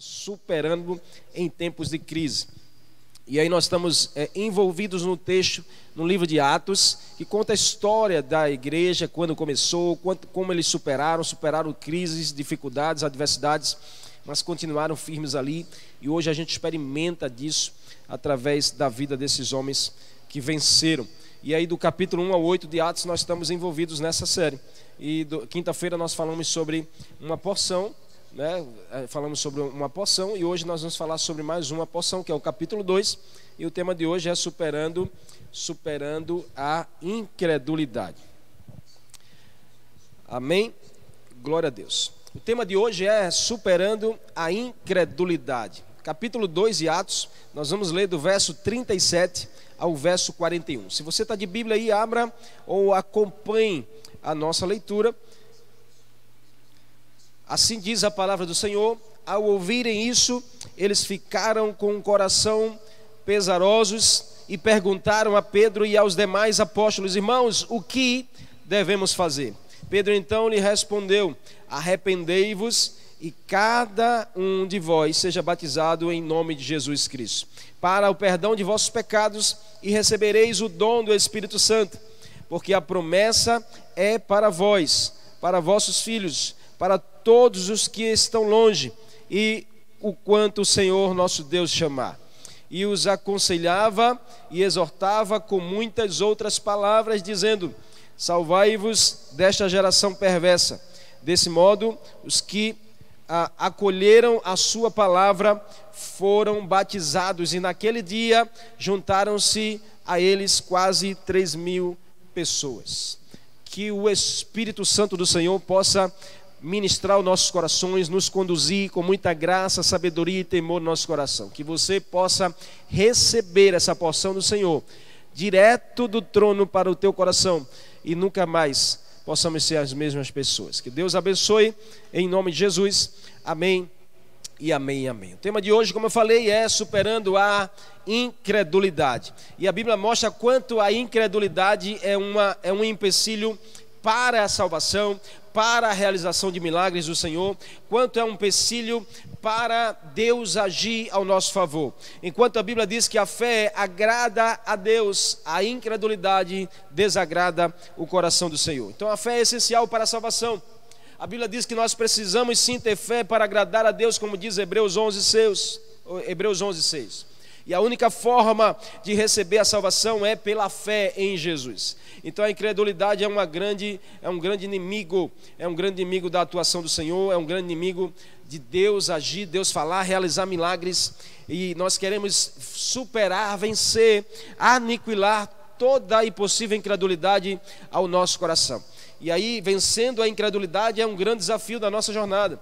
superando em tempos de crise. E aí nós estamos é, envolvidos no texto, no livro de Atos, que conta a história da igreja, quando começou, quanto, como eles superaram, superaram crises, dificuldades, adversidades, mas continuaram firmes ali. E hoje a gente experimenta disso através da vida desses homens que venceram. E aí do capítulo 1 ao 8 de Atos nós estamos envolvidos nessa série. E quinta-feira nós falamos sobre uma porção né, é, falamos sobre uma poção e hoje nós vamos falar sobre mais uma poção, que é o capítulo 2, e o tema de hoje é superando superando a incredulidade. Amém. Glória a Deus. O tema de hoje é superando a incredulidade. Capítulo 2 de Atos, nós vamos ler do verso 37 ao verso 41. Se você está de Bíblia aí, abra ou acompanhe a nossa leitura. Assim diz a palavra do Senhor. Ao ouvirem isso, eles ficaram com o coração pesarosos e perguntaram a Pedro e aos demais apóstolos: Irmãos, o que devemos fazer? Pedro então lhe respondeu: Arrependei-vos e cada um de vós seja batizado em nome de Jesus Cristo, para o perdão de vossos pecados, e recebereis o dom do Espírito Santo, porque a promessa é para vós, para vossos filhos para todos os que estão longe e o quanto o Senhor nosso Deus chamar. E os aconselhava e exortava com muitas outras palavras, dizendo: Salvai-vos desta geração perversa. Desse modo, os que ah, acolheram a sua palavra foram batizados, e naquele dia juntaram-se a eles quase três mil pessoas. Que o Espírito Santo do Senhor possa ministrar os nossos corações, nos conduzir com muita graça, sabedoria e temor no nosso coração. Que você possa receber essa porção do Senhor, direto do trono para o teu coração, e nunca mais possamos ser as mesmas pessoas. Que Deus abençoe, em nome de Jesus. Amém e amém, amém. O tema de hoje, como eu falei, é superando a incredulidade. E a Bíblia mostra quanto a incredulidade é, uma, é um empecilho para a salvação, para a realização de milagres do Senhor, quanto é um empecilho para Deus agir ao nosso favor. Enquanto a Bíblia diz que a fé agrada a Deus, a incredulidade desagrada o coração do Senhor. Então a fé é essencial para a salvação. A Bíblia diz que nós precisamos sim ter fé para agradar a Deus, como diz Hebreus 11, 6. Hebreus 11, 6. E a única forma de receber a salvação é pela fé em Jesus. Então a incredulidade é, uma grande, é um grande inimigo, é um grande inimigo da atuação do Senhor, é um grande inimigo de Deus agir, Deus falar, realizar milagres. E nós queremos superar, vencer, aniquilar toda e possível incredulidade ao nosso coração. E aí, vencendo a incredulidade é um grande desafio da nossa jornada.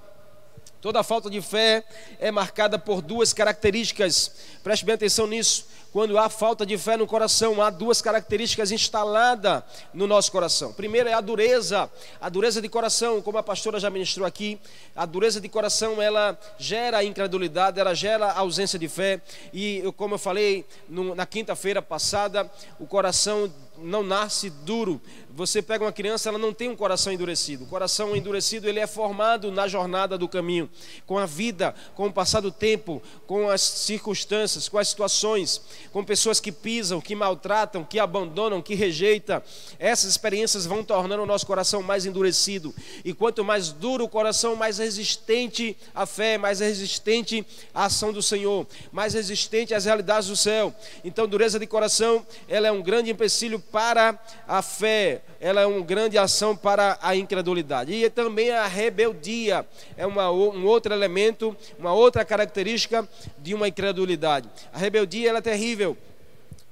Toda falta de fé é marcada por duas características. Preste bem atenção nisso. Quando há falta de fé no coração, há duas características instaladas no nosso coração. Primeiro é a dureza, a dureza de coração, como a pastora já ministrou aqui. A dureza de coração, ela gera incredulidade, ela gera ausência de fé. E como eu falei na quinta-feira passada, o coração não nasce duro. Você pega uma criança, ela não tem um coração endurecido. O coração endurecido, ele é formado na jornada do caminho, com a vida, com o passar do tempo, com as circunstâncias, com as situações, com pessoas que pisam, que maltratam, que abandonam, que rejeitam. Essas experiências vão tornando o nosso coração mais endurecido. E quanto mais duro o coração, mais resistente a fé, mais resistente a ação do Senhor, mais resistente às realidades do céu. Então, dureza de coração, ela é um grande empecilho para a fé, ela é uma grande ação para a incredulidade. E também a rebeldia é uma, um outro elemento, uma outra característica de uma incredulidade. A rebeldia ela é terrível,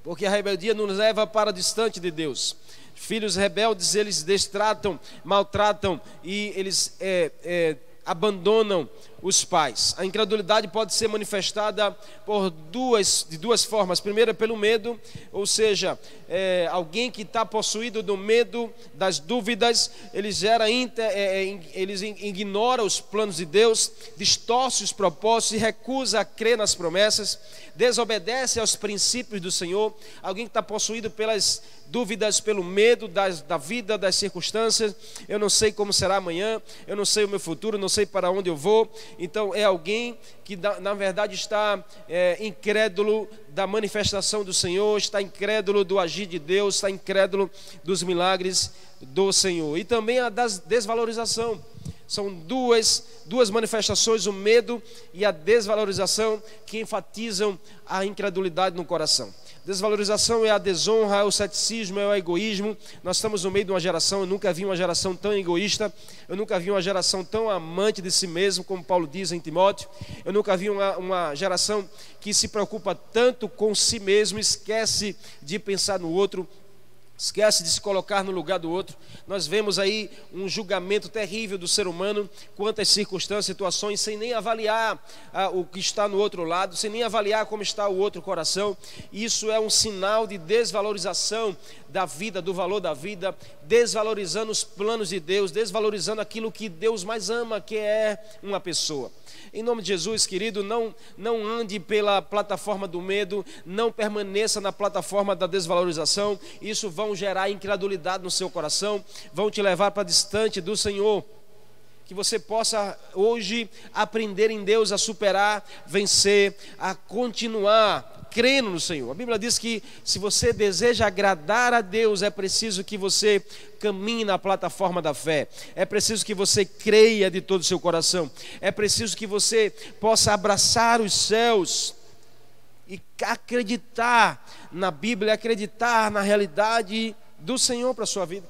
porque a rebeldia nos leva para distante de Deus. Filhos rebeldes, eles destratam, maltratam e eles é, é, abandonam os pais. A incredulidade pode ser manifestada por duas, de duas formas. Primeiro, é pelo medo, ou seja, é, alguém que está possuído do medo, das dúvidas, ele gera, é, é eles ignora os planos de Deus, distorce os propósitos e recusa a crer nas promessas, desobedece aos princípios do Senhor. Alguém que está possuído pelas dúvidas, pelo medo das, da vida, das circunstâncias. Eu não sei como será amanhã, eu não sei o meu futuro, não sei para onde eu vou, então é alguém que na verdade está é, incrédulo da manifestação do Senhor, está incrédulo do agir de Deus, está incrédulo dos milagres do Senhor. E também a desvalorização. São duas, duas manifestações, o medo e a desvalorização, que enfatizam a incredulidade no coração. Desvalorização é a desonra, é o ceticismo, é o egoísmo. Nós estamos no meio de uma geração, eu nunca vi uma geração tão egoísta, eu nunca vi uma geração tão amante de si mesmo, como Paulo diz em Timóteo. Eu nunca vi uma, uma geração que se preocupa tanto com si mesmo, esquece de pensar no outro, esquece de se colocar no lugar do outro. Nós vemos aí um julgamento terrível do ser humano, quantas circunstâncias, situações, sem nem avaliar ah, o que está no outro lado, sem nem avaliar como está o outro coração. Isso é um sinal de desvalorização da vida, do valor da vida, desvalorizando os planos de Deus, desvalorizando aquilo que Deus mais ama, que é uma pessoa. Em nome de Jesus, querido, não, não ande pela plataforma do medo, não permaneça na plataforma da desvalorização. Isso vão gerar incredulidade no seu coração, vão te levar para distante do Senhor que você possa hoje aprender em Deus a superar, vencer, a continuar crendo no Senhor. A Bíblia diz que se você deseja agradar a Deus, é preciso que você caminhe na plataforma da fé. É preciso que você creia de todo o seu coração. É preciso que você possa abraçar os céus e acreditar na Bíblia, acreditar na realidade do Senhor para a sua vida.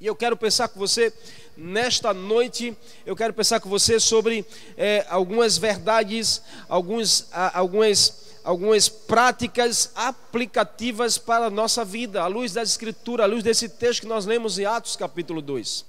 E eu quero pensar com você nesta noite, eu quero pensar com você sobre é, algumas verdades, alguns, algumas, algumas práticas aplicativas para a nossa vida, à luz da Escritura, à luz desse texto que nós lemos em Atos capítulo 2.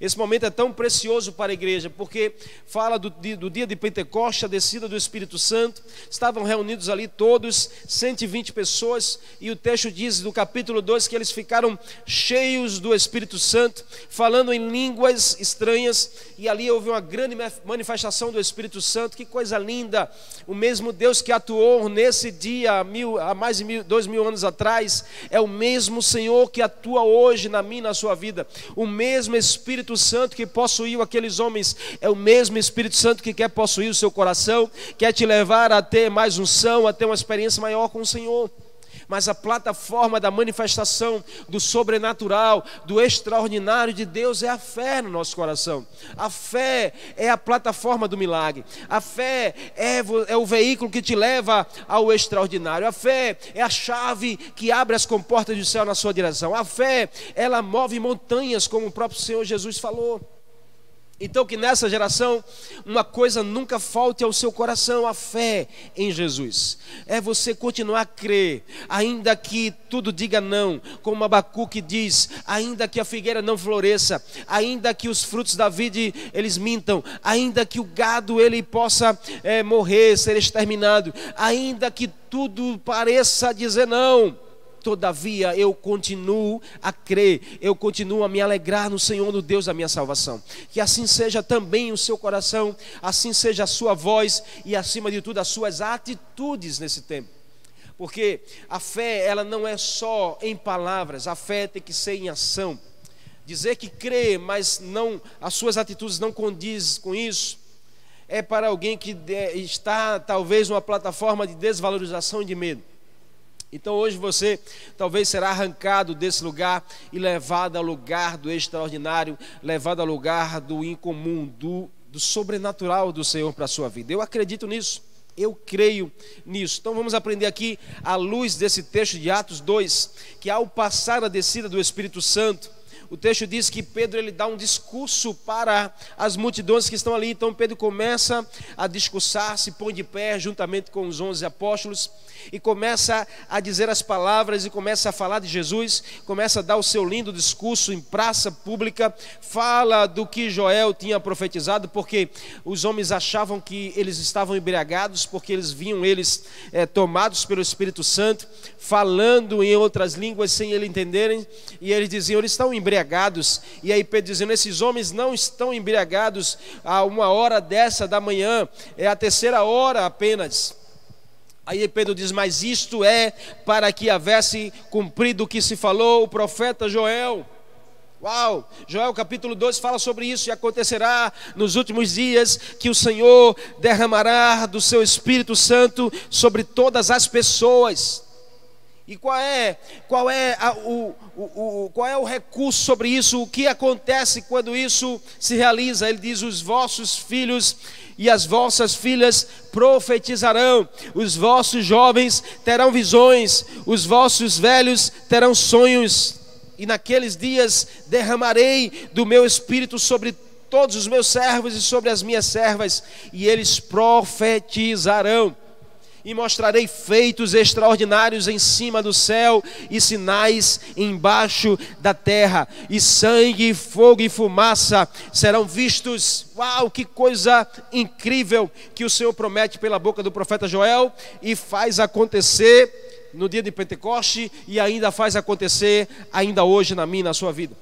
Esse momento é tão precioso para a igreja, porque fala do, do dia de Pentecoste, a descida do Espírito Santo. Estavam reunidos ali todos, 120 pessoas, e o texto diz no capítulo 2 que eles ficaram cheios do Espírito Santo, falando em línguas estranhas, e ali houve uma grande manifestação do Espírito Santo. Que coisa linda! O mesmo Deus que atuou nesse dia, há, mil, há mais de mil, dois mil anos atrás, é o mesmo Senhor que atua hoje na minha na sua vida. O mesmo Espírito Espírito Santo que possuiu aqueles homens é o mesmo Espírito Santo que quer possuir o seu coração, quer te levar a ter mais unção, a ter uma experiência maior com o Senhor mas a plataforma da manifestação do sobrenatural, do extraordinário de Deus é a fé no nosso coração. A fé é a plataforma do milagre. A fé é, é o veículo que te leva ao extraordinário. A fé é a chave que abre as comportas do céu na sua direção. A fé, ela move montanhas, como o próprio Senhor Jesus falou. Então, que nessa geração, uma coisa nunca falte ao seu coração: a fé em Jesus. É você continuar a crer, ainda que tudo diga não, como Abacuque diz: ainda que a figueira não floresça, ainda que os frutos da vide eles mintam, ainda que o gado ele possa é, morrer, ser exterminado, ainda que tudo pareça dizer não Todavia eu continuo a crer, eu continuo a me alegrar no Senhor, no Deus da minha salvação. Que assim seja também o seu coração, assim seja a sua voz e acima de tudo as suas atitudes nesse tempo. Porque a fé, ela não é só em palavras, a fé tem que ser em ação. Dizer que crê, mas não as suas atitudes não condizem com isso, é para alguém que está talvez numa plataforma de desvalorização e de medo. Então hoje você talvez será arrancado desse lugar e levado ao lugar do extraordinário, levado ao lugar do incomum, do, do sobrenatural do Senhor para a sua vida. Eu acredito nisso. Eu creio nisso. Então vamos aprender aqui, à luz desse texto de Atos 2, que ao passar a descida do Espírito Santo, o texto diz que Pedro ele dá um discurso para as multidões que estão ali. Então Pedro começa a discursar, se põe de pé juntamente com os onze apóstolos e começa a dizer as palavras e começa a falar de Jesus, começa a dar o seu lindo discurso em praça pública, fala do que Joel tinha profetizado, porque os homens achavam que eles estavam embriagados, porque eles viam eles é, tomados pelo Espírito Santo, falando em outras línguas sem ele entenderem, e eles diziam, eles estão embriagados, e aí Pedro dizendo, esses homens não estão embriagados a uma hora dessa da manhã, é a terceira hora apenas. Aí Pedro diz: Mas isto é para que houvesse cumprido o que se falou o profeta Joel. Uau! Joel capítulo 2 fala sobre isso, e acontecerá nos últimos dias que o Senhor derramará do seu Espírito Santo sobre todas as pessoas. E qual é, qual é, a, o, o, o, qual é o recurso sobre isso? O que acontece quando isso se realiza? Ele diz: os vossos filhos e as vossas filhas profetizarão, os vossos jovens terão visões, os vossos velhos terão sonhos e naqueles dias derramarei do meu espírito sobre todos os meus servos e sobre as minhas servas, e eles profetizarão. E mostrarei feitos extraordinários em cima do céu e sinais embaixo da terra, e sangue, fogo e fumaça serão vistos. Uau, que coisa incrível que o Senhor promete pela boca do profeta Joel e faz acontecer no dia de Pentecoste e ainda faz acontecer ainda hoje na minha na sua vida.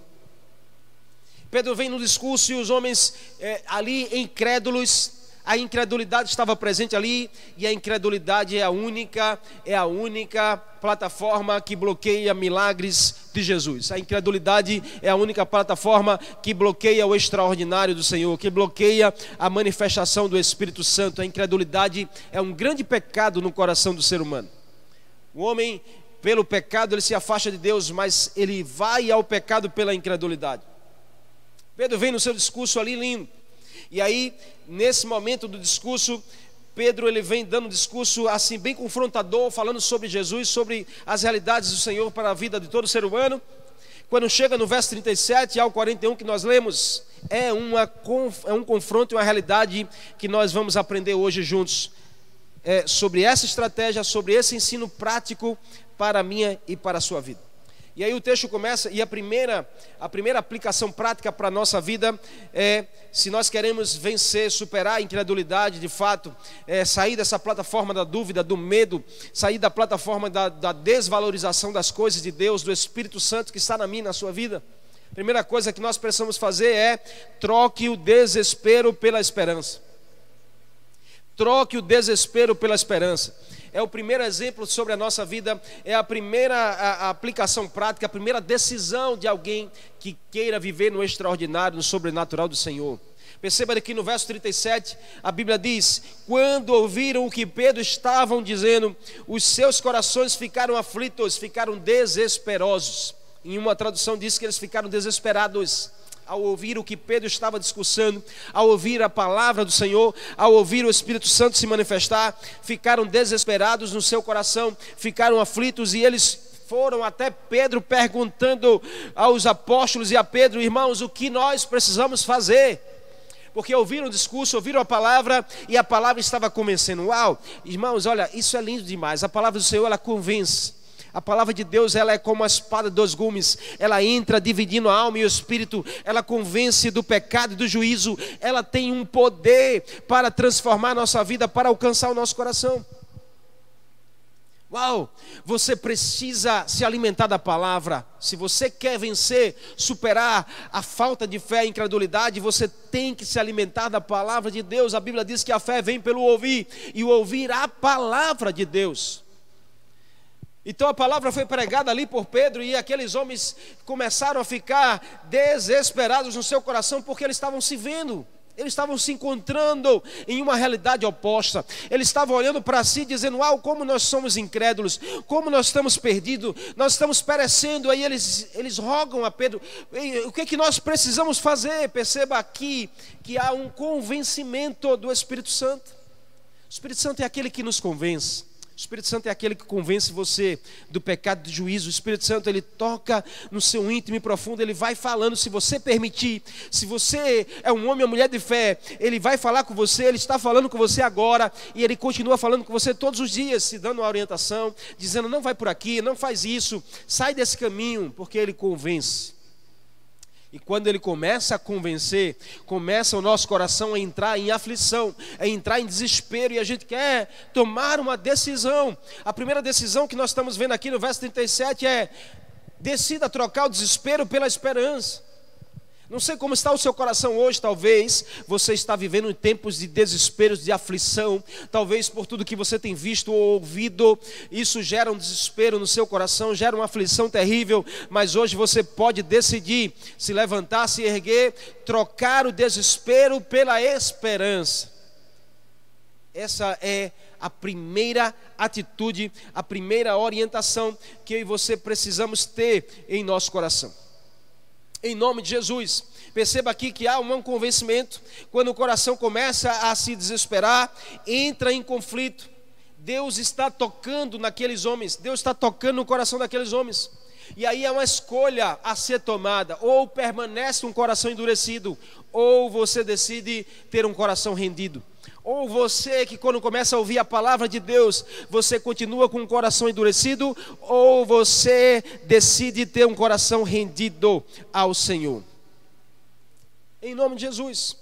Pedro vem no discurso e os homens é, ali incrédulos, a incredulidade estava presente ali e a incredulidade é a única, é a única plataforma que bloqueia milagres de Jesus. A incredulidade é a única plataforma que bloqueia o extraordinário do Senhor, que bloqueia a manifestação do Espírito Santo. A incredulidade é um grande pecado no coração do ser humano. O homem, pelo pecado, ele se afasta de Deus, mas ele vai ao pecado pela incredulidade. Pedro vem no seu discurso ali lindo. E aí, nesse momento do discurso, Pedro ele vem dando um discurso assim bem confrontador, falando sobre Jesus, sobre as realidades do Senhor para a vida de todo ser humano. Quando chega no verso 37 ao 41 que nós lemos, é, uma, é um confronto e uma realidade que nós vamos aprender hoje juntos é, sobre essa estratégia, sobre esse ensino prático para a minha e para a sua vida. E aí o texto começa, e a primeira, a primeira aplicação prática para a nossa vida é, se nós queremos vencer, superar a incredulidade, de fato, é, sair dessa plataforma da dúvida, do medo, sair da plataforma da, da desvalorização das coisas de Deus, do Espírito Santo que está na minha na sua vida. Primeira coisa que nós precisamos fazer é troque o desespero pela esperança. Troque o desespero pela esperança. É o primeiro exemplo sobre a nossa vida, é a primeira a, a aplicação prática, a primeira decisão de alguém que queira viver no extraordinário, no sobrenatural do Senhor. Perceba aqui no verso 37, a Bíblia diz: Quando ouviram o que Pedro estavam dizendo, os seus corações ficaram aflitos, ficaram desesperosos. Em uma tradução diz que eles ficaram desesperados ao ouvir o que Pedro estava discussando, ao ouvir a palavra do Senhor, ao ouvir o Espírito Santo se manifestar, ficaram desesperados no seu coração, ficaram aflitos e eles foram até Pedro perguntando aos apóstolos e a Pedro, irmãos, o que nós precisamos fazer? Porque ouviram o discurso, ouviram a palavra e a palavra estava convencendo. Uau, irmãos, olha, isso é lindo demais. A palavra do Senhor ela convence. A palavra de Deus, ela é como a espada de dois gumes. Ela entra dividindo a alma e o espírito. Ela convence do pecado e do juízo. Ela tem um poder para transformar nossa vida, para alcançar o nosso coração. Uau! Você precisa se alimentar da palavra. Se você quer vencer, superar a falta de fé e incredulidade, você tem que se alimentar da palavra de Deus. A Bíblia diz que a fé vem pelo ouvir e o ouvir a palavra de Deus. Então a palavra foi pregada ali por Pedro e aqueles homens começaram a ficar desesperados no seu coração porque eles estavam se vendo, eles estavam se encontrando em uma realidade oposta. Eles estavam olhando para si dizendo: "Uau, como nós somos incrédulos, como nós estamos perdidos, nós estamos perecendo". Aí eles eles rogam a Pedro: "O que é que nós precisamos fazer?". Perceba aqui que há um convencimento do Espírito Santo. O Espírito Santo é aquele que nos convence. Espírito Santo é aquele que convence você do pecado de juízo. O Espírito Santo ele toca no seu íntimo e profundo, ele vai falando, se você permitir, se você é um homem ou mulher de fé, ele vai falar com você, ele está falando com você agora e ele continua falando com você todos os dias, se dando uma orientação, dizendo não vai por aqui, não faz isso, sai desse caminho, porque ele convence. E quando ele começa a convencer, começa o nosso coração a entrar em aflição, a entrar em desespero, e a gente quer tomar uma decisão. A primeira decisão que nós estamos vendo aqui no verso 37 é: decida trocar o desespero pela esperança. Não sei como está o seu coração hoje, talvez você está vivendo tempos de desespero, de aflição, talvez por tudo que você tem visto ou ouvido, isso gera um desespero no seu coração, gera uma aflição terrível, mas hoje você pode decidir se levantar, se erguer, trocar o desespero pela esperança. Essa é a primeira atitude, a primeira orientação que eu e você precisamos ter em nosso coração em nome de Jesus. Perceba aqui que há um convencimento, quando o coração começa a se desesperar, entra em conflito. Deus está tocando naqueles homens, Deus está tocando no coração daqueles homens. E aí é uma escolha a ser tomada: ou permanece um coração endurecido, ou você decide ter um coração rendido. Ou você que quando começa a ouvir a palavra de Deus, você continua com o coração endurecido, ou você decide ter um coração rendido ao Senhor. Em nome de Jesus.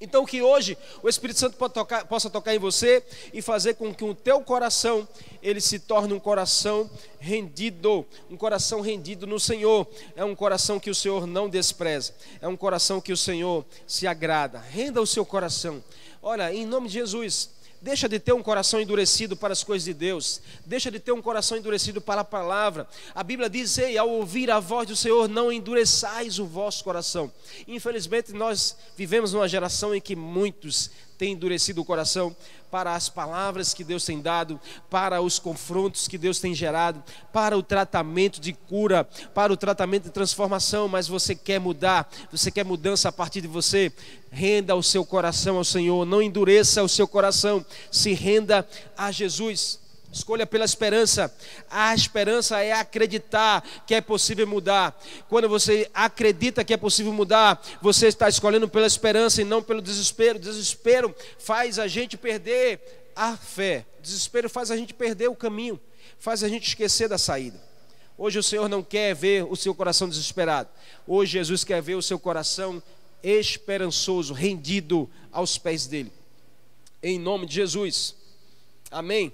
Então que hoje o Espírito Santo tocar, possa tocar em você e fazer com que o teu coração ele se torne um coração rendido, um coração rendido no Senhor. É um coração que o Senhor não despreza, é um coração que o Senhor se agrada. Renda o seu coração. Olha, em nome de Jesus, Deixa de ter um coração endurecido para as coisas de Deus. Deixa de ter um coração endurecido para a palavra. A Bíblia diz: Ei, ao ouvir a voz do Senhor, não endureçais o vosso coração. Infelizmente, nós vivemos numa geração em que muitos têm endurecido o coração para as palavras que Deus tem dado, para os confrontos que Deus tem gerado, para o tratamento de cura, para o tratamento de transformação, mas você quer mudar, você quer mudança a partir de você, renda o seu coração ao Senhor, não endureça o seu coração, se renda a Jesus. Escolha pela esperança. A esperança é acreditar que é possível mudar. Quando você acredita que é possível mudar, você está escolhendo pela esperança e não pelo desespero. Desespero faz a gente perder a fé. Desespero faz a gente perder o caminho, faz a gente esquecer da saída. Hoje o Senhor não quer ver o seu coração desesperado. Hoje Jesus quer ver o seu coração esperançoso, rendido aos pés dele. Em nome de Jesus. Amém.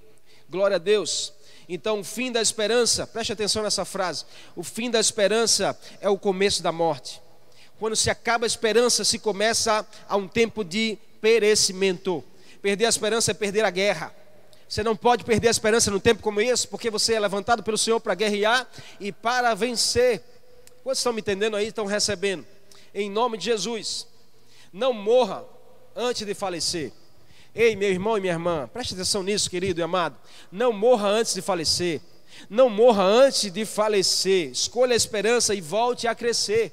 Glória a Deus. Então, o fim da esperança, preste atenção nessa frase: o fim da esperança é o começo da morte. Quando se acaba a esperança, se começa a um tempo de perecimento. Perder a esperança é perder a guerra. Você não pode perder a esperança num tempo como esse, porque você é levantado pelo Senhor para guerrear e para vencer. Quantos estão me entendendo aí? Estão recebendo? Em nome de Jesus. Não morra antes de falecer. Ei, meu irmão e minha irmã, preste atenção nisso, querido e amado. Não morra antes de falecer. Não morra antes de falecer. Escolha a esperança e volte a crescer.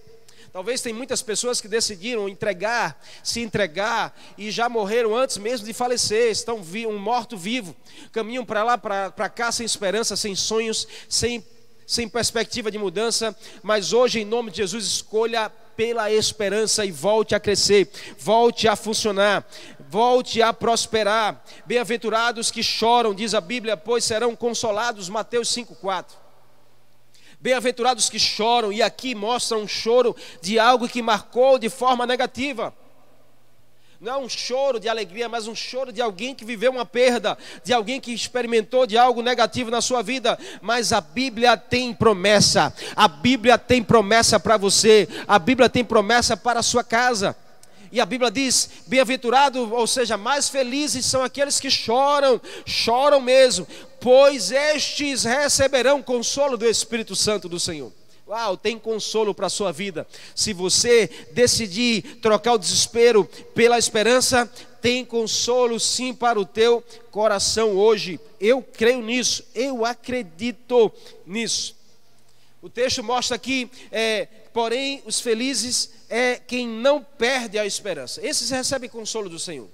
Talvez tem muitas pessoas que decidiram entregar, se entregar e já morreram antes mesmo de falecer, estão um morto vivo, caminham para lá, para cá sem esperança, sem sonhos, sem, sem perspectiva de mudança, mas hoje em nome de Jesus escolha pela esperança e volte a crescer, volte a funcionar, volte a prosperar. Bem-aventurados que choram, diz a Bíblia, pois serão consolados. Mateus 5,4. Bem-aventurados que choram, e aqui mostra um choro de algo que marcou de forma negativa. Não é um choro de alegria, mas um choro de alguém que viveu uma perda, de alguém que experimentou de algo negativo na sua vida. Mas a Bíblia tem promessa, a Bíblia tem promessa para você, a Bíblia tem promessa para a sua casa. E a Bíblia diz: bem-aventurado, ou seja, mais felizes são aqueles que choram, choram mesmo, pois estes receberão consolo do Espírito Santo do Senhor. Uau, tem consolo para a sua vida. Se você decidir trocar o desespero pela esperança, tem consolo sim para o teu coração hoje. Eu creio nisso, eu acredito nisso. O texto mostra aqui, é, porém, os felizes é quem não perde a esperança. Esses recebem consolo do Senhor.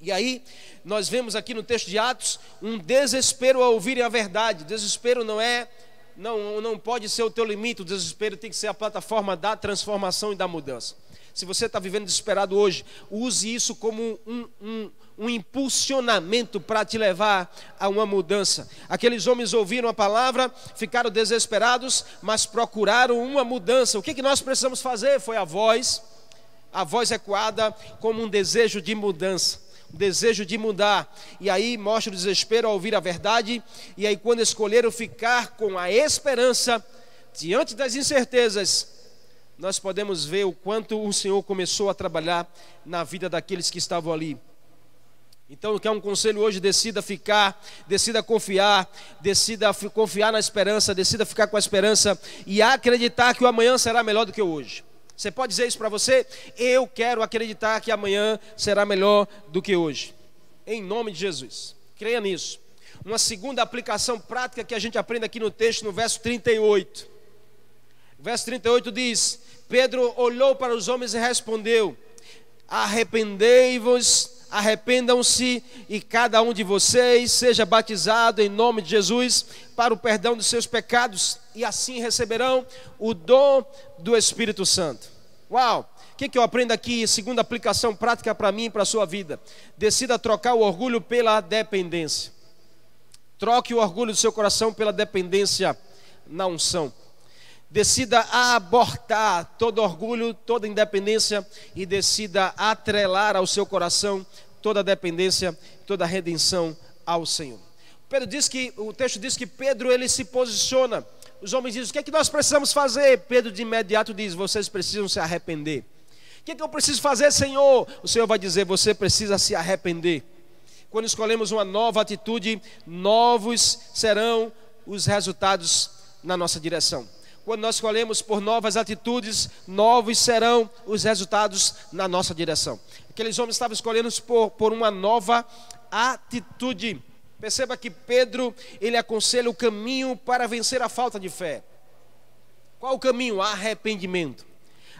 E aí, nós vemos aqui no texto de Atos um desespero ao ouvirem a verdade. Desespero não é, não, não pode ser o teu limite, o desespero tem que ser a plataforma da transformação e da mudança. Se você está vivendo desesperado hoje, use isso como um, um, um impulsionamento para te levar a uma mudança. Aqueles homens ouviram a palavra, ficaram desesperados, mas procuraram uma mudança. O que, que nós precisamos fazer? Foi a voz, a voz ecoada como um desejo de mudança. Um desejo de mudar, e aí mostra o desespero ao ouvir a verdade, e aí, quando escolheram ficar com a esperança, diante das incertezas, nós podemos ver o quanto o Senhor começou a trabalhar na vida daqueles que estavam ali. Então, quer um conselho hoje? Decida ficar, decida confiar, decida confiar na esperança, decida ficar com a esperança e acreditar que o amanhã será melhor do que hoje. Você pode dizer isso para você? Eu quero acreditar que amanhã será melhor do que hoje. Em nome de Jesus. Creia nisso. Uma segunda aplicação prática que a gente aprende aqui no texto, no verso 38. O verso 38 diz: Pedro olhou para os homens e respondeu: Arrependei-vos arrependam-se e cada um de vocês seja batizado em nome de Jesus para o perdão dos seus pecados e assim receberão o dom do Espírito Santo. Uau! O que, que eu aprendo aqui? Segunda aplicação prática para mim e para a sua vida. Decida trocar o orgulho pela dependência. Troque o orgulho do seu coração pela dependência na unção. Decida abortar todo orgulho, toda independência e decida atrelar ao seu coração toda dependência, toda redenção ao Senhor. Pedro diz que o texto diz que Pedro ele se posiciona. Os homens dizem: "O que é que nós precisamos fazer?" Pedro de imediato diz: "Vocês precisam se arrepender." O que é que eu preciso fazer, Senhor? O Senhor vai dizer: "Você precisa se arrepender." Quando escolhemos uma nova atitude, novos serão os resultados na nossa direção. Quando nós escolhemos por novas atitudes, novos serão os resultados na nossa direção. Aqueles homens estavam escolhendo por, por uma nova atitude. Perceba que Pedro, ele aconselha o caminho para vencer a falta de fé. Qual o caminho? Arrependimento.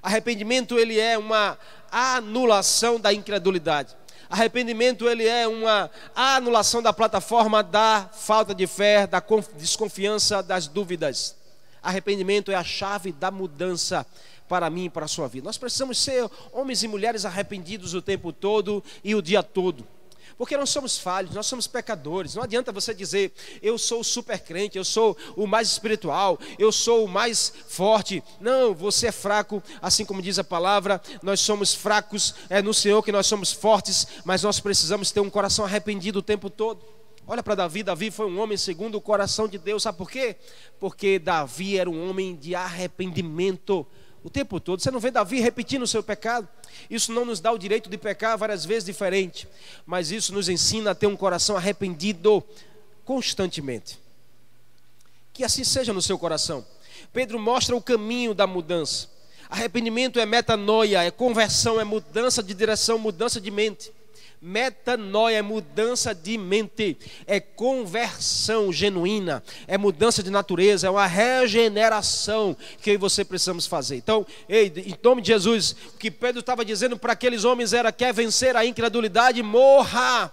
Arrependimento ele é uma anulação da incredulidade. Arrependimento ele é uma anulação da plataforma da falta de fé, da desconfiança, das dúvidas. Arrependimento é a chave da mudança para mim e para a sua vida. Nós precisamos ser homens e mulheres arrependidos o tempo todo e o dia todo. Porque nós somos falhos, nós somos pecadores. Não adianta você dizer, eu sou o super crente, eu sou o mais espiritual, eu sou o mais forte. Não, você é fraco, assim como diz a palavra, nós somos fracos, é no Senhor que nós somos fortes, mas nós precisamos ter um coração arrependido o tempo todo. Olha para Davi, Davi foi um homem segundo o coração de Deus, sabe por quê? Porque Davi era um homem de arrependimento o tempo todo. Você não vê Davi repetindo o seu pecado. Isso não nos dá o direito de pecar várias vezes diferente, mas isso nos ensina a ter um coração arrependido constantemente. Que assim seja no seu coração. Pedro mostra o caminho da mudança. Arrependimento é metanoia, é conversão, é mudança de direção, mudança de mente. Metanoia é mudança de mente, é conversão genuína, é mudança de natureza, é uma regeneração que você precisamos fazer. Então, ei, em nome de Jesus, o que Pedro estava dizendo para aqueles homens era: quer vencer a incredulidade, morra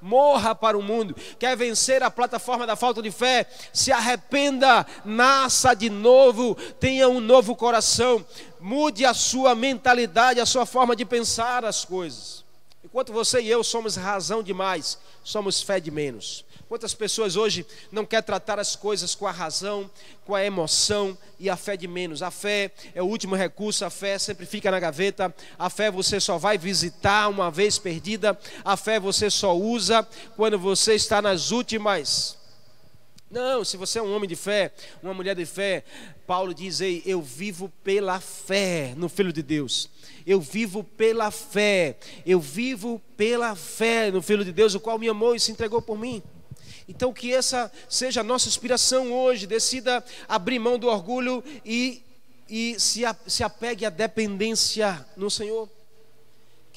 morra para o mundo, quer vencer a plataforma da falta de fé, se arrependa, nasça de novo, tenha um novo coração, mude a sua mentalidade, a sua forma de pensar as coisas. Enquanto você e eu somos razão demais, somos fé de menos. Quantas pessoas hoje não querem tratar as coisas com a razão, com a emoção e a fé de menos? A fé é o último recurso, a fé sempre fica na gaveta, a fé você só vai visitar uma vez perdida, a fé você só usa quando você está nas últimas. Não, se você é um homem de fé, uma mulher de fé, Paulo diz aí: Eu vivo pela fé no Filho de Deus eu vivo pela fé, eu vivo pela fé no Filho de Deus, o qual me amou e se entregou por mim. Então, que essa seja a nossa inspiração hoje, decida abrir mão do orgulho e, e se, se apegue à dependência no Senhor.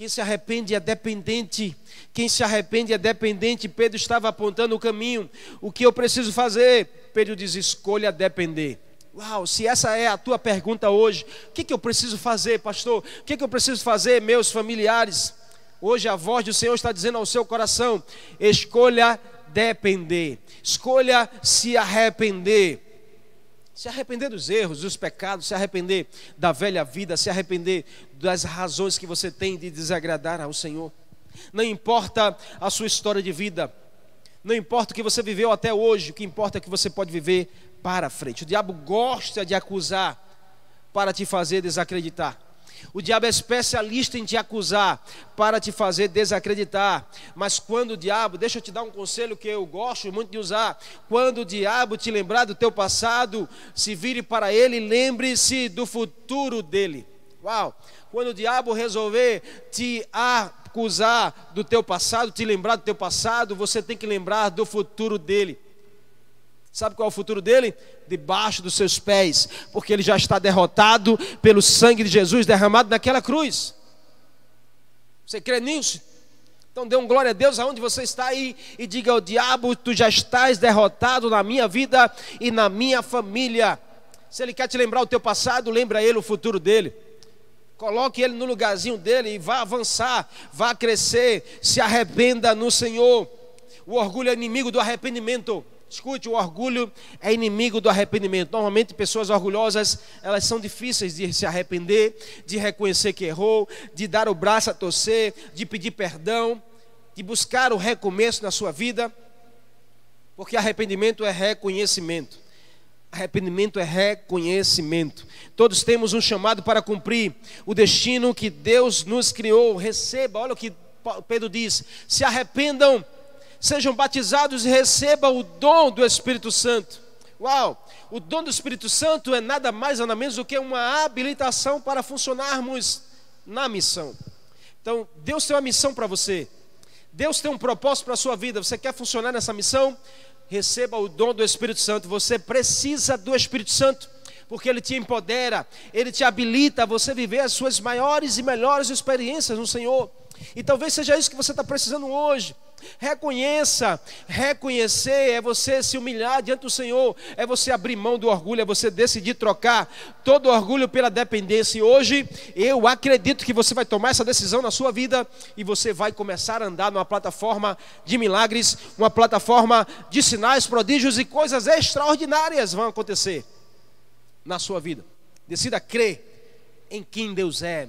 Quem se arrepende é dependente. Quem se arrepende é dependente. Pedro estava apontando o caminho. O que eu preciso fazer? Pedro diz: escolha depender. Uau, se essa é a tua pergunta hoje, o que, que eu preciso fazer, pastor? O que, que eu preciso fazer, meus familiares? Hoje a voz do Senhor está dizendo ao seu coração: escolha depender, escolha se arrepender. Se arrepender dos erros, dos pecados, se arrepender da velha vida, se arrepender das razões que você tem de desagradar ao Senhor. Não importa a sua história de vida, não importa o que você viveu até hoje, o que importa é que você pode viver para frente. O diabo gosta de acusar para te fazer desacreditar. O diabo é especialista em te acusar para te fazer desacreditar. Mas quando o diabo, deixa eu te dar um conselho que eu gosto muito de usar. Quando o diabo te lembrar do teu passado, se vire para ele lembre-se do futuro dele. Uau! Quando o diabo resolver te acusar do teu passado, te lembrar do teu passado, você tem que lembrar do futuro dele. Sabe qual é o futuro dele? Debaixo dos seus pés, porque ele já está derrotado pelo sangue de Jesus derramado naquela cruz. Você crê nisso? Então dê um glória a Deus aonde você está aí e diga ao diabo: Tu já estás derrotado na minha vida e na minha família. Se ele quer te lembrar o teu passado, lembra ele o futuro dele. Coloque ele no lugarzinho dele e vá avançar, vá crescer, se arrependa no Senhor. O orgulho é inimigo do arrependimento. Escute, o orgulho é inimigo do arrependimento. Normalmente, pessoas orgulhosas, elas são difíceis de se arrepender, de reconhecer que errou, de dar o braço a torcer, de pedir perdão, de buscar o recomeço na sua vida. Porque arrependimento é reconhecimento. Arrependimento é reconhecimento. Todos temos um chamado para cumprir o destino que Deus nos criou. Receba, olha o que Pedro diz: se arrependam sejam batizados e recebam o dom do Espírito Santo. Uau! O dom do Espírito Santo é nada mais nada menos do que uma habilitação para funcionarmos na missão. Então, Deus tem uma missão para você. Deus tem um propósito para a sua vida. Você quer funcionar nessa missão? Receba o dom do Espírito Santo. Você precisa do Espírito Santo, porque ele te empodera, ele te habilita a você viver as suas maiores e melhores experiências no Senhor. E talvez seja isso que você está precisando hoje. Reconheça, reconhecer é você se humilhar diante do Senhor, é você abrir mão do orgulho, é você decidir trocar todo orgulho pela dependência. E hoje eu acredito que você vai tomar essa decisão na sua vida e você vai começar a andar numa plataforma de milagres, uma plataforma de sinais, prodígios e coisas extraordinárias vão acontecer na sua vida. Decida crer em quem Deus é.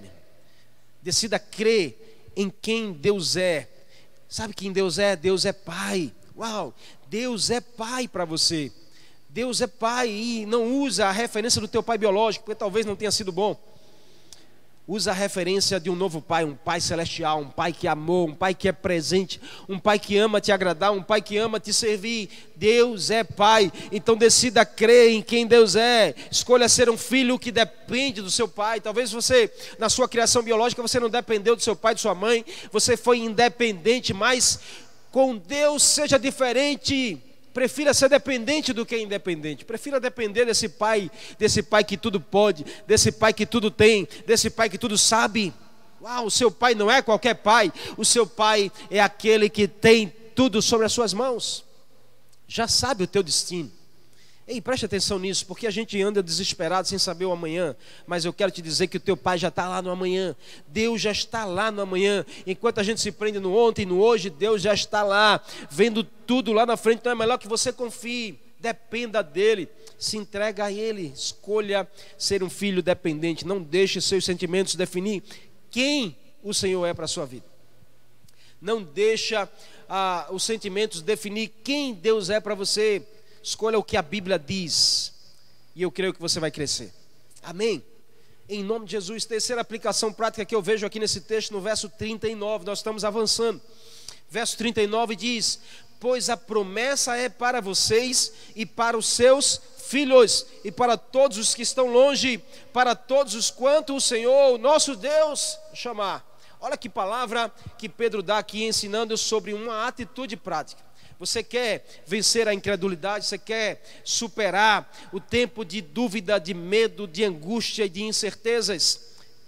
Decida crer em quem Deus é Sabe quem Deus é? Deus é Pai. Uau! Deus é Pai para você. Deus é Pai e não usa a referência do teu pai biológico, porque talvez não tenha sido bom. Usa a referência de um novo pai, um pai celestial, um pai que amou, um pai que é presente, um pai que ama te agradar, um pai que ama te servir. Deus é pai, então decida crer em quem Deus é. Escolha ser um filho que depende do seu pai. Talvez você, na sua criação biológica, você não dependeu do seu pai, de sua mãe, você foi independente, mas com Deus seja diferente. Prefira ser dependente do que independente. Prefira depender desse pai, desse pai que tudo pode, desse pai que tudo tem, desse pai que tudo sabe. Uau, o seu pai não é qualquer pai. O seu pai é aquele que tem tudo sobre as suas mãos. Já sabe o teu destino. Ei, preste atenção nisso, porque a gente anda desesperado sem saber o amanhã. Mas eu quero te dizer que o teu pai já está lá no amanhã. Deus já está lá no amanhã. Enquanto a gente se prende no ontem e no hoje, Deus já está lá, vendo tudo lá na frente. Então é melhor que você confie, dependa dele, se entrega a ele. Escolha ser um filho dependente. Não deixe seus sentimentos definir quem o Senhor é para a sua vida. Não deixa ah, os sentimentos definir quem Deus é para você. Escolha o que a Bíblia diz. E eu creio que você vai crescer. Amém? Em nome de Jesus, terceira aplicação prática que eu vejo aqui nesse texto, no verso 39, nós estamos avançando. Verso 39 diz: Pois a promessa é para vocês e para os seus filhos, e para todos os que estão longe, para todos os quanto o Senhor, o nosso Deus, chamar. Olha que palavra que Pedro dá aqui ensinando sobre uma atitude prática. Você quer vencer a incredulidade? Você quer superar o tempo de dúvida, de medo, de angústia e de incertezas?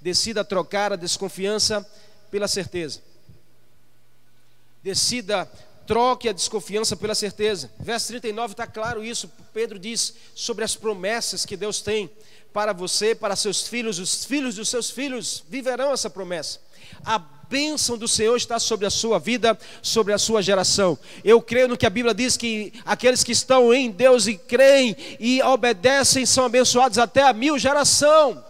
Decida trocar a desconfiança pela certeza. Decida troque a desconfiança pela certeza. Verso 39 está claro isso. Pedro diz sobre as promessas que Deus tem para você, para seus filhos, os filhos dos seus filhos viverão essa promessa. A bênção do Senhor está sobre a sua vida, sobre a sua geração. Eu creio no que a Bíblia diz que aqueles que estão em Deus e creem e obedecem são abençoados até a mil geração.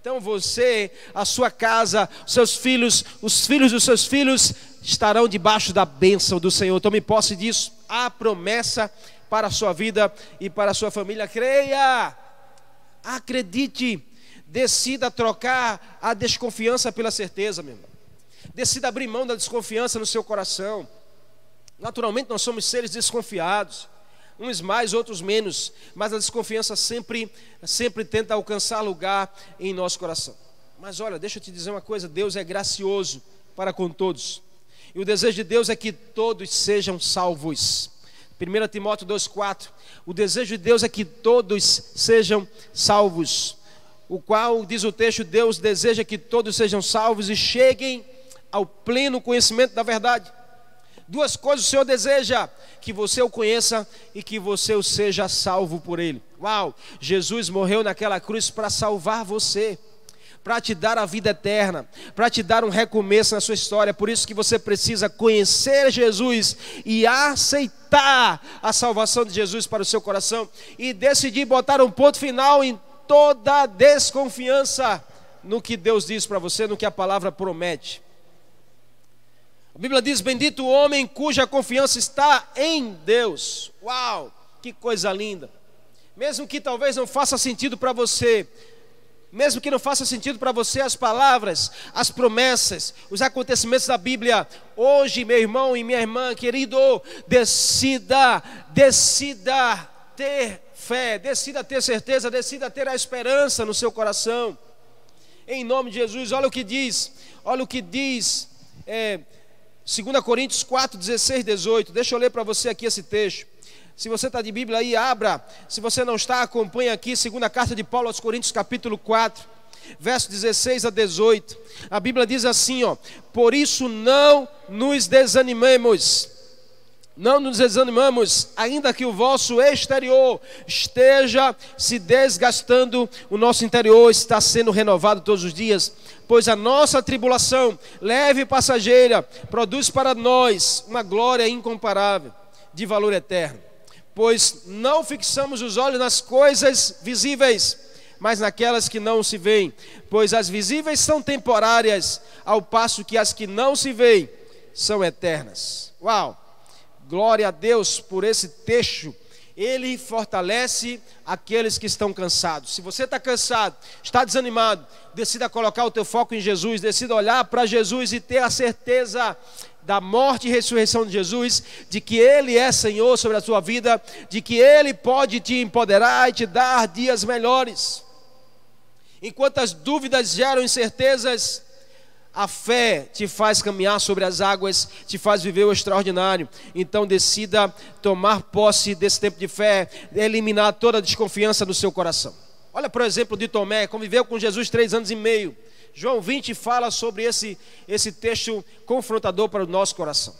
Então você, a sua casa, seus filhos, os filhos dos seus filhos estarão debaixo da bênção do Senhor. Tome posse disso. Há promessa para a sua vida e para a sua família. Creia, acredite. Decida trocar a desconfiança pela certeza, meu irmão. Decida abrir mão da desconfiança no seu coração. Naturalmente, nós somos seres desconfiados, uns mais, outros menos, mas a desconfiança sempre, sempre tenta alcançar lugar em nosso coração. Mas olha, deixa eu te dizer uma coisa: Deus é gracioso para com todos, e o desejo de Deus é que todos sejam salvos. 1 Timóteo 2,4: O desejo de Deus é que todos sejam salvos, o qual, diz o texto, Deus deseja que todos sejam salvos e cheguem ao pleno conhecimento da verdade. Duas coisas o Senhor deseja: que você o conheça e que você o seja salvo por Ele. Uau! Jesus morreu naquela cruz para salvar você para te dar a vida eterna, para te dar um recomeço na sua história. Por isso que você precisa conhecer Jesus e aceitar a salvação de Jesus para o seu coração e decidir botar um ponto final em toda desconfiança no que Deus diz para você, no que a palavra promete. A Bíblia diz: Bendito o homem cuja confiança está em Deus. Uau, que coisa linda! Mesmo que talvez não faça sentido para você, mesmo que não faça sentido para você as palavras, as promessas, os acontecimentos da Bíblia, hoje, meu irmão e minha irmã querido, decida, decida ter fé, decida ter certeza, decida ter a esperança no seu coração. Em nome de Jesus, olha o que diz, olha o que diz, é, 2 Coríntios 4, 16, 18. Deixa eu ler para você aqui esse texto. Se você está de Bíblia aí, abra. Se você não está, acompanhe aqui, segunda carta de Paulo aos Coríntios, capítulo 4, verso 16 a 18. A Bíblia diz assim, ó: Por isso não nos desanimemos. Não nos desanimamos, ainda que o vosso exterior esteja se desgastando, o nosso interior está sendo renovado todos os dias, pois a nossa tribulação, leve e passageira, produz para nós uma glória incomparável, de valor eterno pois não fixamos os olhos nas coisas visíveis, mas naquelas que não se veem, pois as visíveis são temporárias, ao passo que as que não se veem são eternas. Uau! Glória a Deus por esse texto. Ele fortalece aqueles que estão cansados. Se você está cansado, está desanimado, decida colocar o teu foco em Jesus, decida olhar para Jesus e ter a certeza da morte e ressurreição de Jesus, de que Ele é Senhor sobre a sua vida, de que Ele pode te empoderar e te dar dias melhores. Enquanto as dúvidas geram incertezas, a fé te faz caminhar sobre as águas, te faz viver o extraordinário. Então decida tomar posse desse tempo de fé, eliminar toda a desconfiança do seu coração. Olha, por exemplo, de Tomé, conviveu com Jesus três anos e meio. João 20 fala sobre esse, esse texto confrontador para o nosso coração.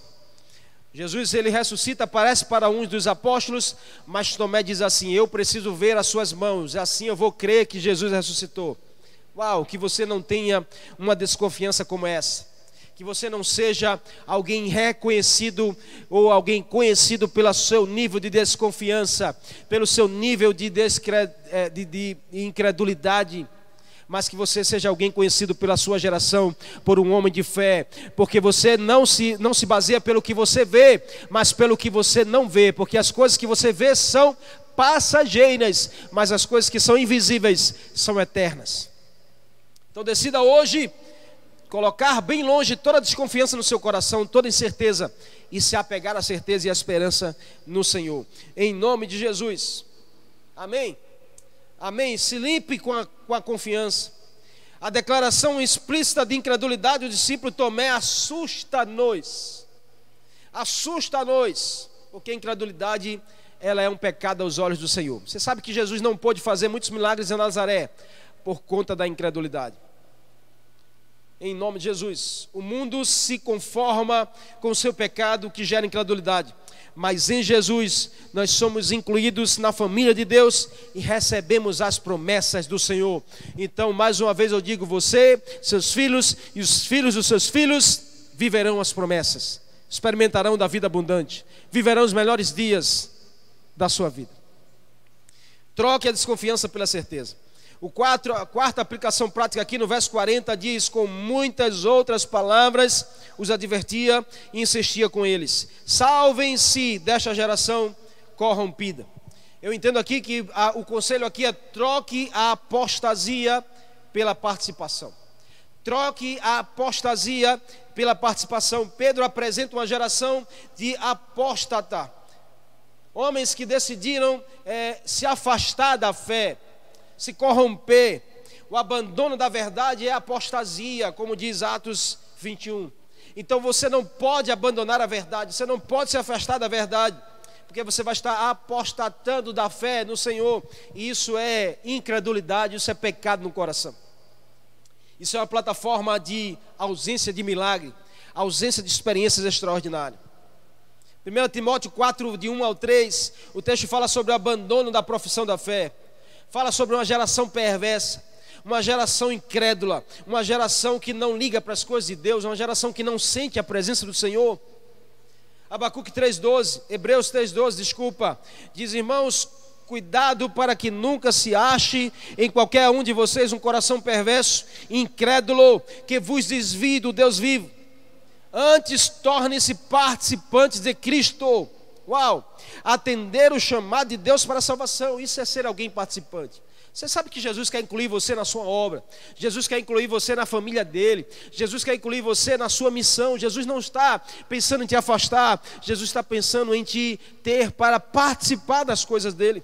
Jesus ele ressuscita, aparece para uns dos apóstolos, mas Tomé diz assim: Eu preciso ver as suas mãos, assim eu vou crer que Jesus ressuscitou. Que você não tenha uma desconfiança como essa, que você não seja alguém reconhecido ou alguém conhecido pelo seu nível de desconfiança, pelo seu nível de, descre... Eh, de, de incredulidade mas que você seja alguém conhecido pela sua geração, por um homem de fé, porque você não se, não se baseia pelo que você vê, mas pelo que você não vê, porque as coisas que você vê são passageiras, mas as coisas que são invisíveis são eternas. Então decida hoje colocar bem longe toda desconfiança no seu coração, toda incerteza, e se apegar à certeza e à esperança no Senhor. Em nome de Jesus. Amém. Amém? Se limpe com a, com a confiança. A declaração explícita de incredulidade do discípulo Tomé assusta-nos. Assusta-nos, porque a incredulidade ela é um pecado aos olhos do Senhor. Você sabe que Jesus não pôde fazer muitos milagres em Nazaré por conta da incredulidade. Em nome de Jesus, o mundo se conforma com o seu pecado que gera incredulidade mas em Jesus nós somos incluídos na família de Deus e recebemos as promessas do Senhor. Então, mais uma vez eu digo: você, seus filhos e os filhos dos seus filhos viverão as promessas, experimentarão da vida abundante, viverão os melhores dias da sua vida. Troque a desconfiança pela certeza. O quatro, a quarta aplicação prática aqui no verso 40 diz: Com muitas outras palavras os advertia e insistia com eles: Salvem-se desta geração corrompida. Eu entendo aqui que a, o conselho aqui é troque a apostasia pela participação. Troque a apostasia pela participação. Pedro apresenta uma geração de apóstata. Homens que decidiram é, se afastar da fé, se corromper. O abandono da verdade é apostasia, como diz Atos 21. Então você não pode abandonar a verdade, você não pode se afastar da verdade, porque você vai estar apostatando da fé no Senhor, e isso é incredulidade, isso é pecado no coração. Isso é uma plataforma de ausência de milagre, ausência de experiências extraordinárias. 1 Timóteo 4, de 1 ao 3, o texto fala sobre o abandono da profissão da fé, fala sobre uma geração perversa, uma geração incrédula, uma geração que não liga para as coisas de Deus, uma geração que não sente a presença do Senhor. Abacuque 3,12, Hebreus 3,12, desculpa, diz: irmãos, cuidado para que nunca se ache em qualquer um de vocês um coração perverso, incrédulo, que vos desvie do Deus vivo. Antes torne-se participantes de Cristo. Uau! Atender o chamado de Deus para a salvação, isso é ser alguém participante. Você sabe que Jesus quer incluir você na sua obra, Jesus quer incluir você na família dele, Jesus quer incluir você na sua missão. Jesus não está pensando em te afastar, Jesus está pensando em te ter para participar das coisas dele.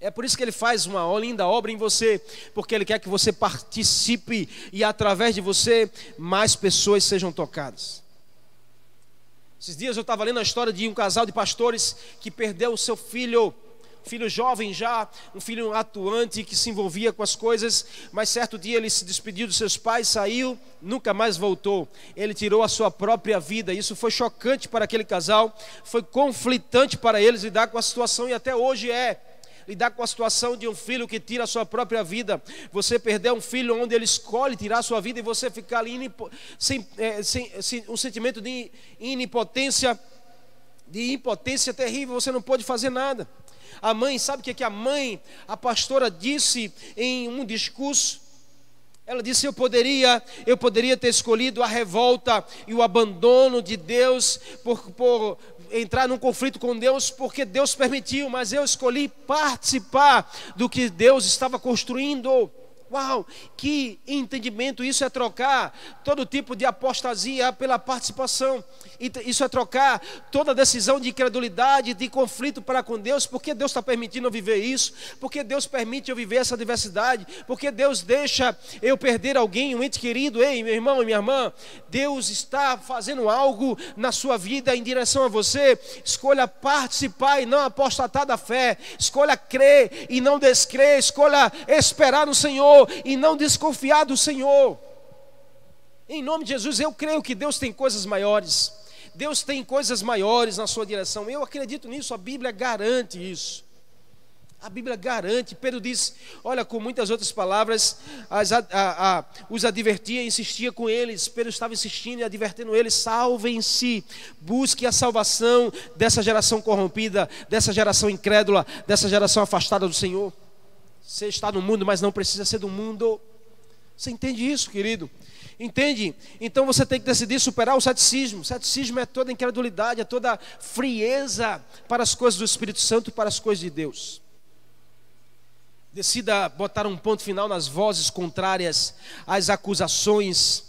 É por isso que ele faz uma linda obra em você, porque ele quer que você participe e através de você mais pessoas sejam tocadas. Esses dias eu estava lendo a história de um casal de pastores que perdeu o seu filho filho jovem já, um filho atuante que se envolvia com as coisas, mas certo dia ele se despediu dos seus pais, saiu, nunca mais voltou. Ele tirou a sua própria vida. Isso foi chocante para aquele casal, foi conflitante para eles lidar com a situação e até hoje é lidar com a situação de um filho que tira a sua própria vida, você perder um filho onde ele escolhe tirar a sua vida e você ficar ali sem, é, sem, sem um sentimento de inipotência, de impotência terrível, você não pode fazer nada. A mãe, sabe o que, é que a mãe, a pastora, disse em um discurso? Ela disse: Eu poderia, eu poderia ter escolhido a revolta e o abandono de Deus por, por entrar num conflito com Deus, porque Deus permitiu, mas eu escolhi participar do que Deus estava construindo. Uau, que entendimento! Isso é trocar todo tipo de apostasia pela participação. Isso é trocar toda decisão de incredulidade, de conflito para com Deus. Porque Deus está permitindo eu viver isso? Porque Deus permite eu viver essa diversidade? Porque Deus deixa eu perder alguém, um ente querido? Ei, meu irmão e minha irmã, Deus está fazendo algo na sua vida em direção a você. Escolha participar e não apostatar da fé. Escolha crer e não descrer. Escolha esperar no Senhor e não desconfiar do Senhor. Em nome de Jesus, eu creio que Deus tem coisas maiores. Deus tem coisas maiores na sua direção. Eu acredito nisso, a Bíblia garante isso. A Bíblia garante. Pedro diz: olha, com muitas outras palavras, as, a, a, a, os advertia, insistia com eles. Pedro estava insistindo e advertendo eles: salvem-se, busque a salvação dessa geração corrompida, dessa geração incrédula, dessa geração afastada do Senhor. Você está no mundo, mas não precisa ser do mundo. Você entende isso, querido? Entende? Então você tem que decidir superar o ceticismo. O ceticismo é toda incredulidade, é toda frieza para as coisas do Espírito Santo para as coisas de Deus. Decida botar um ponto final nas vozes contrárias às acusações,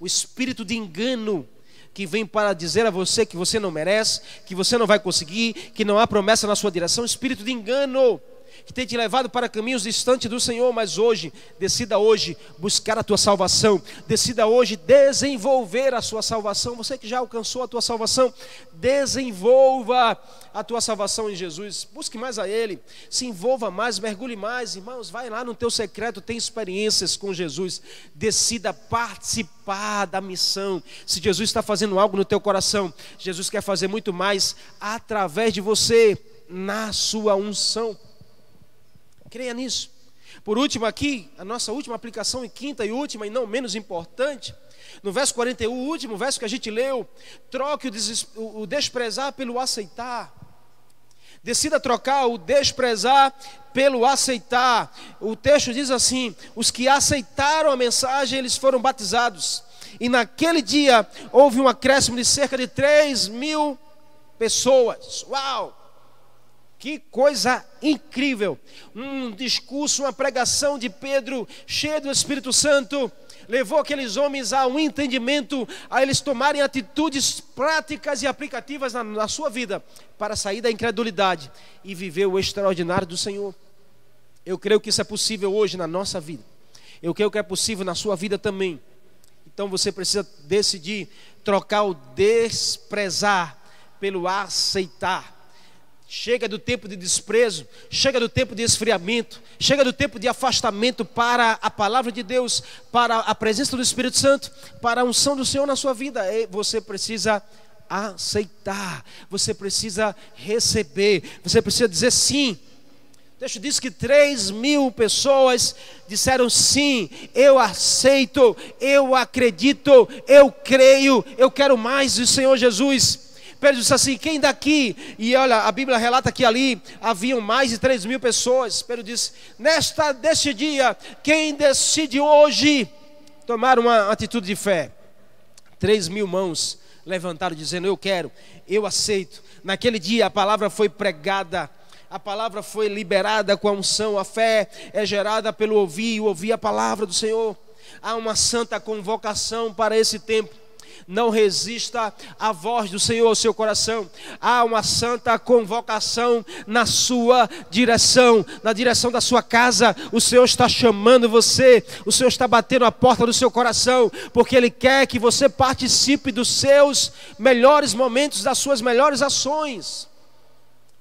o espírito de engano que vem para dizer a você que você não merece, que você não vai conseguir, que não há promessa na sua direção, espírito de engano que tem te levado para caminhos distantes do Senhor, mas hoje, decida hoje buscar a tua salvação, decida hoje desenvolver a sua salvação. Você que já alcançou a tua salvação, desenvolva a tua salvação em Jesus, busque mais a Ele, se envolva mais, mergulhe mais, irmãos, vai lá no teu secreto, tem experiências com Jesus, decida participar da missão. Se Jesus está fazendo algo no teu coração, Jesus quer fazer muito mais através de você, na sua unção. Creia nisso. Por último, aqui, a nossa última aplicação, e quinta e última, e não menos importante, no verso 41, o último verso que a gente leu, troque o, o desprezar pelo aceitar. Decida trocar o desprezar pelo aceitar. O texto diz assim: os que aceitaram a mensagem, eles foram batizados. E naquele dia houve um acréscimo de cerca de 3 mil pessoas. Uau! Que coisa incrível! Um discurso, uma pregação de Pedro, cheio do Espírito Santo, levou aqueles homens a um entendimento, a eles tomarem atitudes práticas e aplicativas na, na sua vida, para sair da incredulidade e viver o extraordinário do Senhor. Eu creio que isso é possível hoje na nossa vida. Eu creio que é possível na sua vida também. Então você precisa decidir trocar o desprezar pelo aceitar. Chega do tempo de desprezo, chega do tempo de esfriamento, chega do tempo de afastamento para a palavra de Deus, para a presença do Espírito Santo, para a unção do Senhor na sua vida. Você precisa aceitar, você precisa receber, você precisa dizer sim. O texto diz que 3 mil pessoas disseram sim, eu aceito, eu acredito, eu creio, eu quero mais do Senhor Jesus. Pedro disse assim: quem daqui? E olha, a Bíblia relata que ali haviam mais de 3 mil pessoas. Pedro disse: nesta, deste dia, quem decide hoje tomar uma atitude de fé? 3 mil mãos levantaram, dizendo: Eu quero, eu aceito. Naquele dia a palavra foi pregada a palavra foi liberada com a unção, a fé é gerada pelo ouvir, ouvir a palavra do Senhor. Há uma santa convocação para esse tempo. Não resista à voz do Senhor ao seu coração. Há uma santa convocação na sua direção, na direção da sua casa. O Senhor está chamando você, o Senhor está batendo a porta do seu coração, porque Ele quer que você participe dos seus melhores momentos, das suas melhores ações.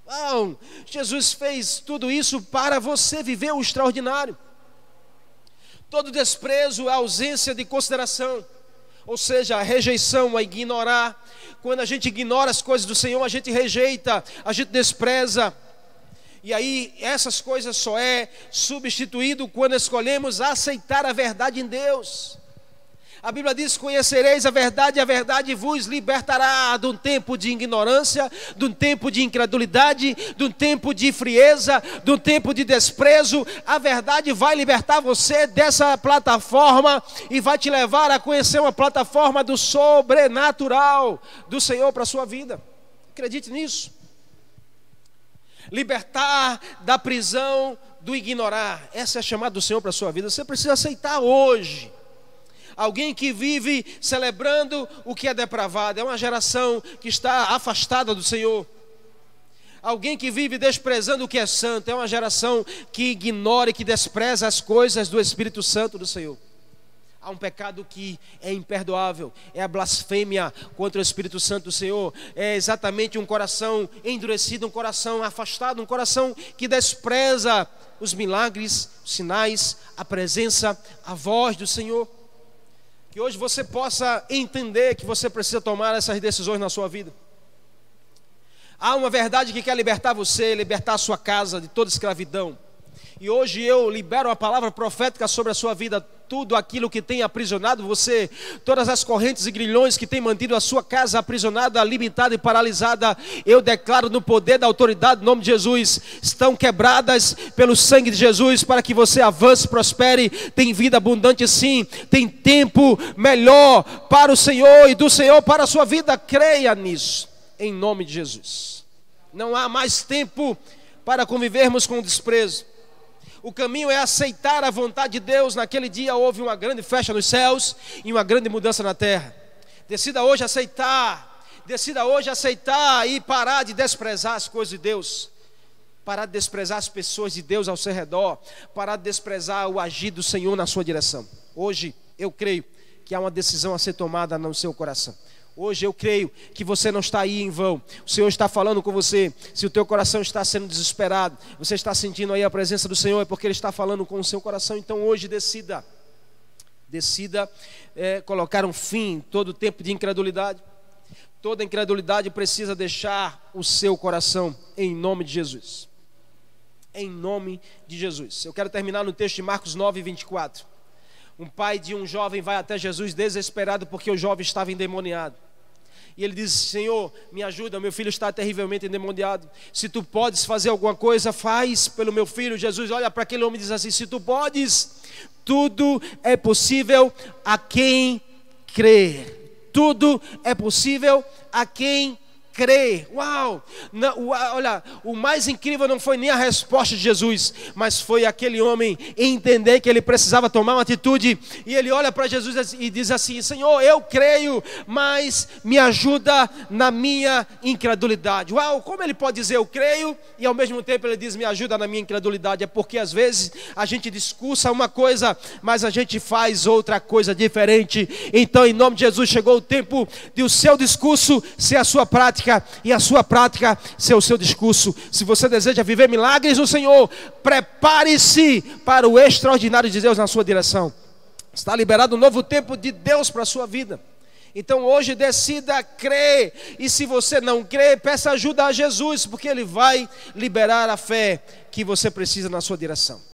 Não, Jesus fez tudo isso para você viver o extraordinário. Todo desprezo, a ausência de consideração, ou seja, a rejeição, a ignorar. Quando a gente ignora as coisas do Senhor, a gente rejeita, a gente despreza. E aí, essas coisas só é substituído quando escolhemos aceitar a verdade em Deus. A Bíblia diz: Conhecereis a verdade, e a verdade vos libertará de um tempo de ignorância, de um tempo de incredulidade, de um tempo de frieza, de um tempo de desprezo. A verdade vai libertar você dessa plataforma e vai te levar a conhecer uma plataforma do sobrenatural do Senhor para a sua vida. Acredite nisso. Libertar da prisão do ignorar. Essa é a chamada do Senhor para a sua vida. Você precisa aceitar hoje alguém que vive celebrando o que é depravado, é uma geração que está afastada do Senhor. Alguém que vive desprezando o que é santo, é uma geração que ignora e que despreza as coisas do Espírito Santo do Senhor. Há um pecado que é imperdoável, é a blasfêmia contra o Espírito Santo do Senhor, é exatamente um coração endurecido, um coração afastado, um coração que despreza os milagres, os sinais, a presença, a voz do Senhor. Que hoje você possa entender que você precisa tomar essas decisões na sua vida. Há uma verdade que quer libertar você, libertar a sua casa de toda escravidão. E hoje eu libero a palavra profética sobre a sua vida, tudo aquilo que tem aprisionado você, todas as correntes e grilhões que tem mantido a sua casa aprisionada, limitada e paralisada, eu declaro no poder da autoridade, no nome de Jesus, estão quebradas pelo sangue de Jesus para que você avance, prospere, tem vida abundante sim, tem tempo melhor para o Senhor e do Senhor para a sua vida, creia nisso, em nome de Jesus. Não há mais tempo para convivermos com o desprezo o caminho é aceitar a vontade de Deus. Naquele dia houve uma grande festa nos céus e uma grande mudança na terra. Decida hoje aceitar. Decida hoje aceitar e parar de desprezar as coisas de Deus. Parar de desprezar as pessoas de Deus ao seu redor. Parar de desprezar o agir do Senhor na sua direção. Hoje eu creio que há uma decisão a ser tomada no seu coração. Hoje eu creio que você não está aí em vão. O Senhor está falando com você. Se o teu coração está sendo desesperado, você está sentindo aí a presença do Senhor, é porque Ele está falando com o seu coração. Então hoje decida. Decida é, colocar um fim todo o tempo de incredulidade. Toda incredulidade precisa deixar o seu coração em nome de Jesus. Em nome de Jesus. Eu quero terminar no texto de Marcos 9, 24. Um pai de um jovem vai até Jesus desesperado porque o jovem estava endemoniado. E ele diz: Senhor, me ajuda, meu filho está terrivelmente endemoniado. Se tu podes fazer alguma coisa, faz pelo meu filho. Jesus olha para aquele homem e diz assim: Se tu podes, tudo é possível a quem crer. Tudo é possível a quem crer. Uau! Não, olha, o mais incrível não foi nem a resposta de Jesus, mas foi aquele homem entender que ele precisava tomar uma atitude. E ele olha para Jesus e diz assim: Senhor, eu creio, mas me ajuda na minha incredulidade. Uau! Como ele pode dizer eu creio e ao mesmo tempo ele diz me ajuda na minha incredulidade? É porque às vezes a gente discursa uma coisa, mas a gente faz outra coisa diferente. Então, em nome de Jesus, chegou o tempo de o seu discurso ser a sua prática e a sua prática ser o seu discurso. Se você deseja viver milagres no Senhor, prepare-se para o extraordinário de Deus na sua direção. Está liberado um novo tempo de Deus para a sua vida. Então hoje decida crer, e se você não crê, peça ajuda a Jesus, porque Ele vai liberar a fé que você precisa na sua direção.